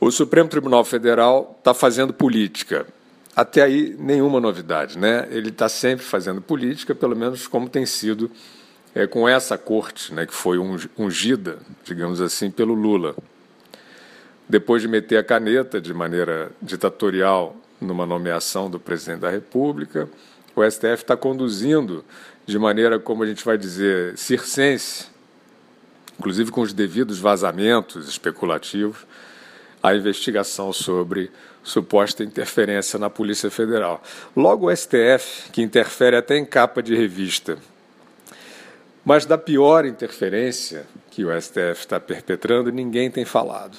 O Supremo Tribunal Federal está fazendo política. Até aí, nenhuma novidade, né? Ele está sempre fazendo política, pelo menos como tem sido é, com essa corte, né, que foi ungida, digamos assim, pelo Lula. Depois de meter a caneta de maneira ditatorial numa nomeação do presidente da República, o STF está conduzindo de maneira, como a gente vai dizer, circense, inclusive com os devidos vazamentos especulativos, a investigação sobre suposta interferência na Polícia Federal. Logo o STF, que interfere até em capa de revista. Mas da pior interferência que o STF está perpetrando, ninguém tem falado.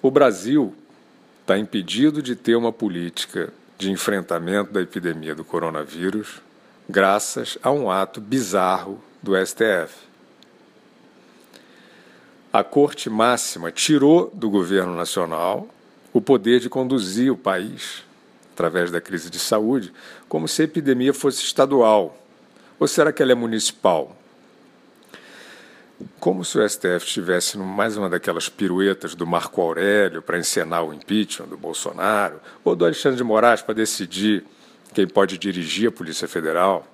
O Brasil está impedido de ter uma política de enfrentamento da epidemia do coronavírus graças a um ato bizarro do STF. A Corte Máxima tirou do governo nacional o poder de conduzir o país, através da crise de saúde, como se a epidemia fosse estadual. Ou será que ela é municipal? Como se o STF estivesse mais uma daquelas piruetas do Marco Aurélio para encenar o impeachment do Bolsonaro, ou do Alexandre de Moraes para decidir quem pode dirigir a Polícia Federal,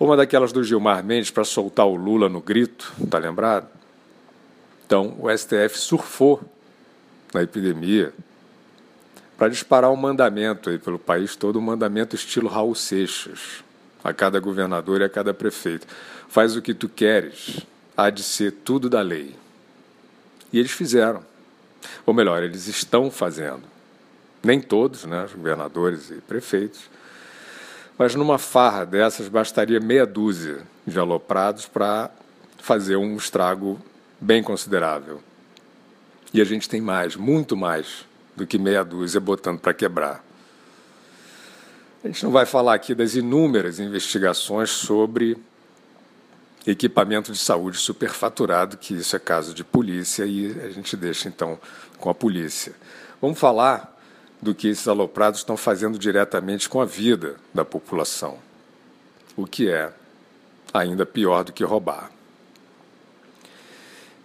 ou uma daquelas do Gilmar Mendes para soltar o Lula no grito, está lembrado? Então, o STF surfou na epidemia para disparar um mandamento aí pelo país todo, um mandamento estilo Raul Seixas, a cada governador e a cada prefeito. Faz o que tu queres, há de ser tudo da lei. E eles fizeram. Ou melhor, eles estão fazendo. Nem todos, né, os governadores e prefeitos. Mas numa farra dessas bastaria meia dúzia de aloprados para fazer um estrago bem considerável. E a gente tem mais, muito mais do que meia dúzia botando para quebrar. A gente não vai falar aqui das inúmeras investigações sobre equipamento de saúde superfaturado, que isso é caso de polícia e a gente deixa então com a polícia. Vamos falar do que esses aloprados estão fazendo diretamente com a vida da população, o que é ainda pior do que roubar.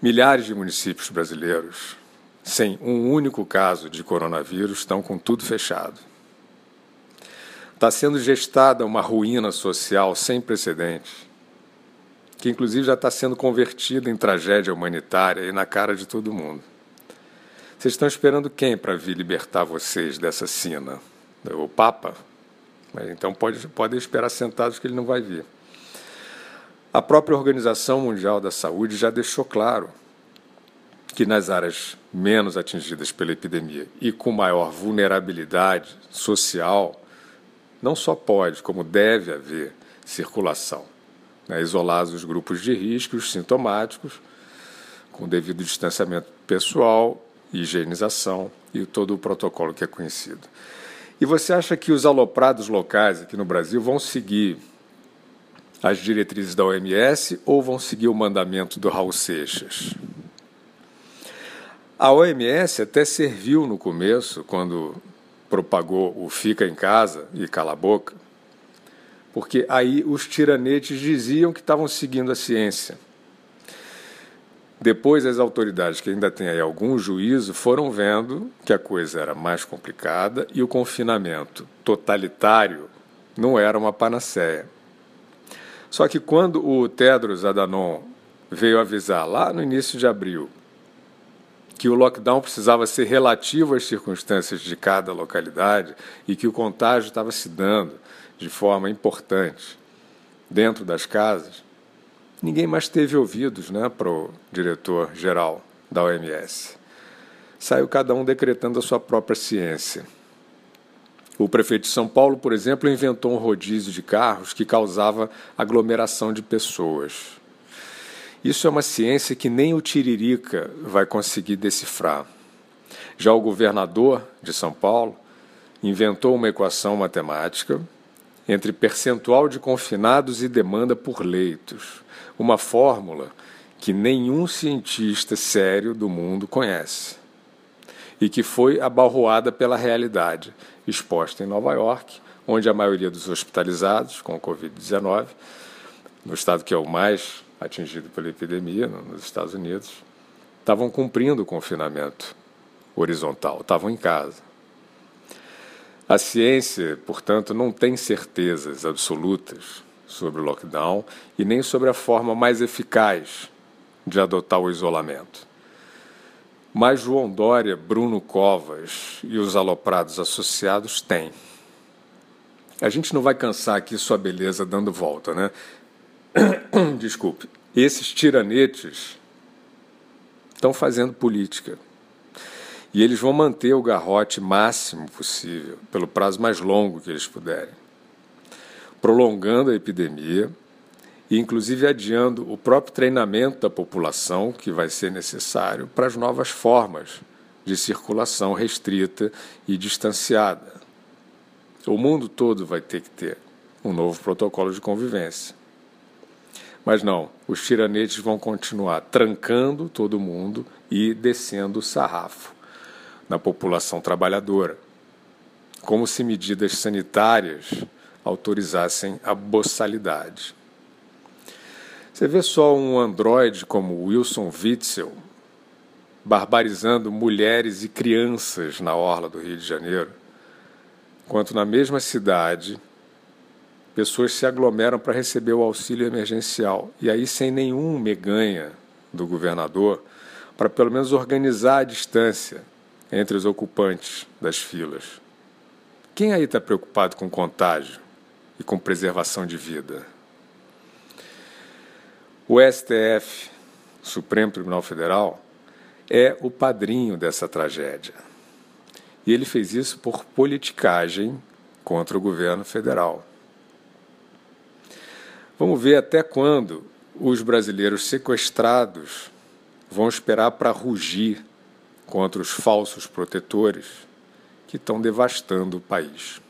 Milhares de municípios brasileiros, sem um único caso de coronavírus, estão com tudo fechado. Está sendo gestada uma ruína social sem precedentes que inclusive já está sendo convertida em tragédia humanitária e na cara de todo mundo. Vocês estão esperando quem para vir libertar vocês dessa sina? O Papa? Então pode, podem esperar sentados que ele não vai vir. A própria Organização Mundial da Saúde já deixou claro que nas áreas menos atingidas pela epidemia e com maior vulnerabilidade social, não só pode, como deve haver circulação né, isolados os grupos de risco, os sintomáticos, com devido distanciamento pessoal, higienização e todo o protocolo que é conhecido. E você acha que os aloprados locais aqui no Brasil vão seguir as diretrizes da OMS ou vão seguir o mandamento do Raul Seixas? A OMS até serviu no começo, quando propagou o fica em casa e cala a boca, porque aí os tiranetes diziam que estavam seguindo a ciência. Depois, as autoridades, que ainda têm aí algum juízo, foram vendo que a coisa era mais complicada e o confinamento totalitário não era uma panaceia. Só que quando o Tedros Adhanom veio avisar lá no início de abril que o lockdown precisava ser relativo às circunstâncias de cada localidade e que o contágio estava se dando de forma importante dentro das casas, ninguém mais teve ouvidos né, para o diretor-geral da OMS. Saiu cada um decretando a sua própria ciência. O prefeito de São Paulo, por exemplo, inventou um rodízio de carros que causava aglomeração de pessoas. Isso é uma ciência que nem o Tiririca vai conseguir decifrar. Já o governador de São Paulo inventou uma equação matemática entre percentual de confinados e demanda por leitos, uma fórmula que nenhum cientista sério do mundo conhece e que foi abalroada pela realidade exposta em Nova York, onde a maioria dos hospitalizados com Covid-19, no estado que é o mais atingido pela epidemia, nos Estados Unidos, estavam cumprindo o confinamento horizontal, estavam em casa. A ciência, portanto, não tem certezas absolutas sobre o lockdown e nem sobre a forma mais eficaz de adotar o isolamento. Mas João Dória, Bruno Covas e os aloprados associados têm. A gente não vai cansar aqui sua beleza dando volta, né? Desculpe. Esses tiranetes estão fazendo política. E eles vão manter o garrote máximo possível, pelo prazo mais longo que eles puderem, prolongando a epidemia inclusive, adiando o próprio treinamento da população que vai ser necessário para as novas formas de circulação restrita e distanciada. O mundo todo vai ter que ter um novo protocolo de convivência. Mas não, os tiranetes vão continuar trancando todo mundo e descendo o sarrafo na população trabalhadora, como se medidas sanitárias autorizassem a boçalidade. Você vê só um androide como Wilson Witzel barbarizando mulheres e crianças na orla do Rio de Janeiro, enquanto na mesma cidade pessoas se aglomeram para receber o auxílio emergencial e aí sem nenhum meganha do governador para pelo menos organizar a distância entre os ocupantes das filas. Quem aí está preocupado com contágio e com preservação de vida? O STF, Supremo Tribunal Federal, é o padrinho dessa tragédia. E ele fez isso por politicagem contra o governo federal. Vamos ver até quando os brasileiros sequestrados vão esperar para rugir contra os falsos protetores que estão devastando o país.